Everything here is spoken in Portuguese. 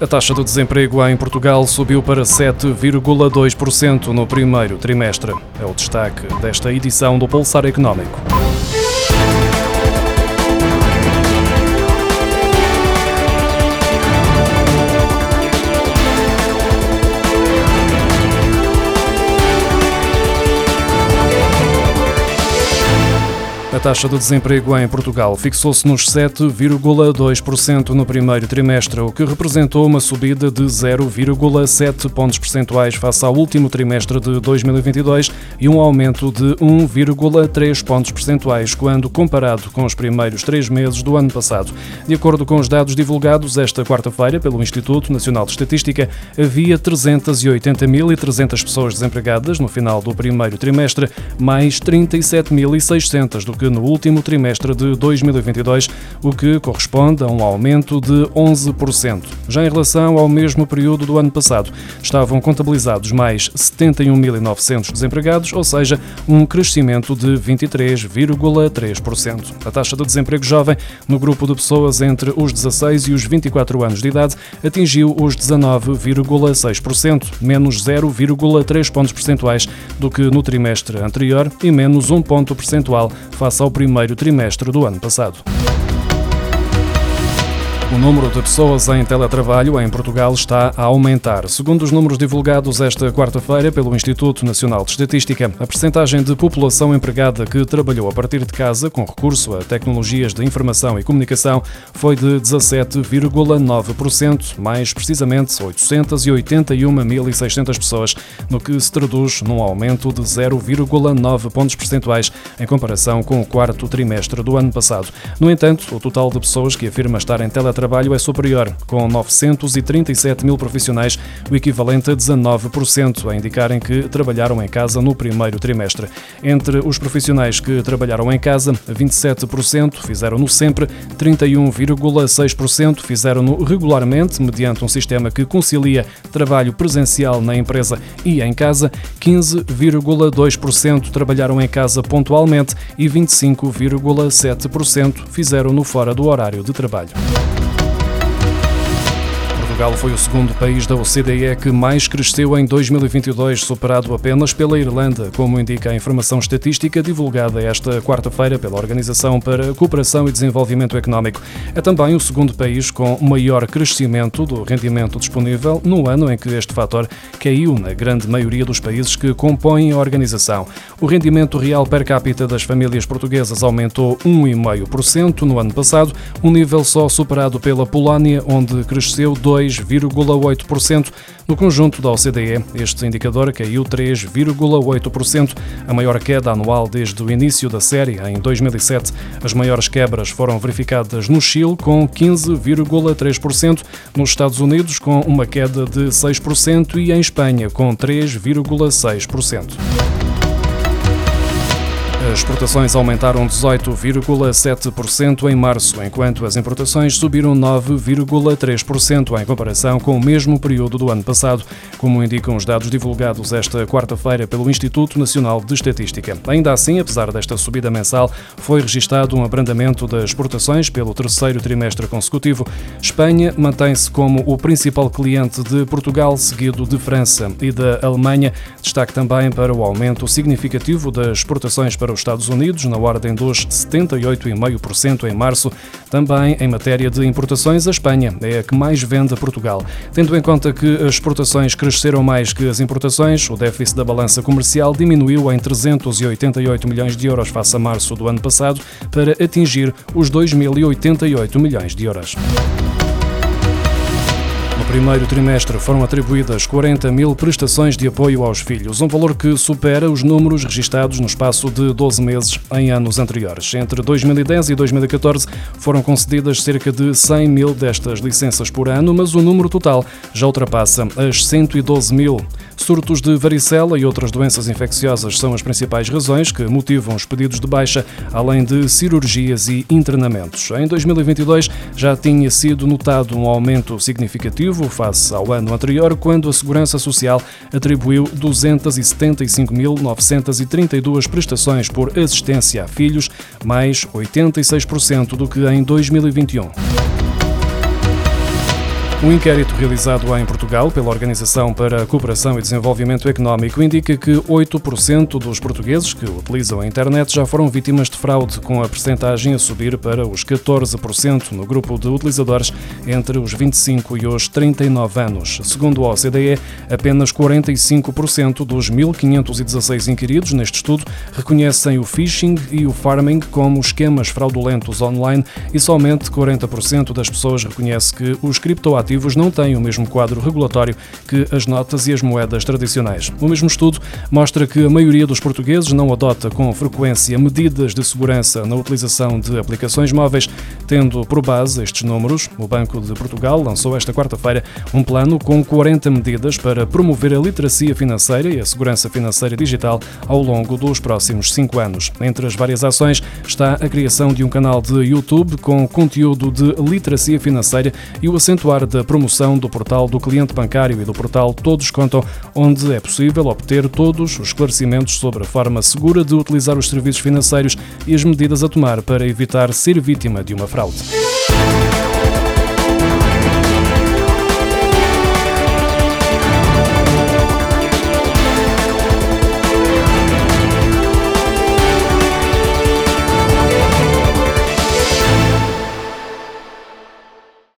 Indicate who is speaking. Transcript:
Speaker 1: A taxa de desemprego em Portugal subiu para 7,2% no primeiro trimestre. É o destaque desta edição do Pulsar Económico. A taxa de desemprego em Portugal fixou-se nos 7,2% no primeiro trimestre, o que representou uma subida de 0,7 pontos percentuais face ao último trimestre de 2022 e um aumento de 1,3 pontos percentuais quando comparado com os primeiros três meses do ano passado. De acordo com os dados divulgados esta quarta-feira pelo Instituto Nacional de Estatística, havia 380.300 pessoas desempregadas no final do primeiro trimestre, mais 37.600 do que no último trimestre de 2022, o que corresponde a um aumento de 11%. Já em relação ao mesmo período do ano passado, estavam contabilizados mais 71.900 desempregados, ou seja, um crescimento de 23,3%. A taxa de desemprego jovem no grupo de pessoas entre os 16 e os 24 anos de idade atingiu os 19,6%, menos 0,3 pontos percentuais do que no trimestre anterior e menos 1 ponto percentual face face ao primeiro trimestre do ano passado. O número de pessoas em teletrabalho em Portugal está a aumentar. Segundo os números divulgados esta quarta-feira pelo Instituto Nacional de Estatística, a percentagem de população empregada que trabalhou a partir de casa com recurso a tecnologias de informação e comunicação foi de 17,9%, mais precisamente 881.600 pessoas, no que se traduz num aumento de 0,9 pontos percentuais em comparação com o quarto trimestre do ano passado. No entanto, o total de pessoas que afirma estar em teletrabalho trabalho é superior, com 937 mil profissionais, o equivalente a 19%, a indicarem que trabalharam em casa no primeiro trimestre. Entre os profissionais que trabalharam em casa, 27% fizeram-no sempre, 31,6% fizeram-no regularmente, mediante um sistema que concilia trabalho presencial na empresa e em casa, 15,2% trabalharam em casa pontualmente e 25,7% fizeram-no fora do horário de trabalho. Portugal foi o segundo país da OCDE que mais cresceu em 2022, superado apenas pela Irlanda, como indica a informação estatística divulgada esta quarta-feira pela Organização para a Cooperação e Desenvolvimento Económico. É também o segundo país com maior crescimento do rendimento disponível no ano em que este fator caiu na grande maioria dos países que compõem a organização. O rendimento real per capita das famílias portuguesas aumentou 1,5% no ano passado, um nível só superado pela Polónia, onde cresceu 2 2,8%. No conjunto da OCDE, este indicador caiu 3,8%, a maior queda anual desde o início da série, em 2007. As maiores quebras foram verificadas no Chile, com 15,3%, nos Estados Unidos, com uma queda de 6% e em Espanha, com 3,6%. As exportações aumentaram 18,7% em março, enquanto as importações subiram 9,3% em comparação com o mesmo período do ano passado, como indicam os dados divulgados esta quarta-feira pelo Instituto Nacional de Estatística. Ainda assim, apesar desta subida mensal, foi registado um abrandamento das exportações pelo terceiro trimestre consecutivo. Espanha mantém-se como o principal cliente de Portugal, seguido de França e da Alemanha. Destaque também para o aumento significativo das exportações para os Estados Unidos, na ordem dos 78,5% em março. Também em matéria de importações, a Espanha é a que mais vende a Portugal. Tendo em conta que as exportações cresceram mais que as importações, o déficit da balança comercial diminuiu em 388 milhões de euros face a março do ano passado para atingir os 2.088 milhões de euros primeiro trimestre foram atribuídas 40 mil prestações de apoio aos filhos, um valor que supera os números registados no espaço de 12 meses em anos anteriores. Entre 2010 e 2014 foram concedidas cerca de 100 mil destas licenças por ano, mas o número total já ultrapassa as 112 mil. Surtos de varicela e outras doenças infecciosas são as principais razões que motivam os pedidos de baixa, além de cirurgias e internamentos. Em 2022 já tinha sido notado um aumento significativo face ao ano anterior, quando a Segurança Social atribuiu 275.932 prestações por assistência a filhos, mais 86% do que em 2021. Um inquérito realizado em Portugal pela Organização para a Cooperação e Desenvolvimento Económico indica que 8% dos portugueses que utilizam a internet já foram vítimas de fraude, com a percentagem a subir para os 14% no grupo de utilizadores entre os 25 e os 39 anos. Segundo a OCDE, apenas 45% dos 1.516 inquiridos neste estudo reconhecem o phishing e o farming como esquemas fraudulentos online e somente 40% das pessoas reconhece que os criptoativos não têm o mesmo quadro regulatório que as notas e as moedas tradicionais. O mesmo estudo mostra que a maioria dos portugueses não adota com frequência medidas de segurança na utilização de aplicações móveis, tendo por base estes números, o Banco de Portugal lançou esta quarta-feira um plano com 40 medidas para promover a literacia financeira e a segurança financeira digital ao longo dos próximos cinco anos. Entre as várias ações está a criação de um canal de YouTube com conteúdo de literacia financeira e o acentuar da promoção do portal do cliente bancário e do portal Todos Contam, onde é possível obter todos os esclarecimentos sobre a forma segura de utilizar os serviços financeiros e as medidas a tomar para evitar ser vítima de uma fraude.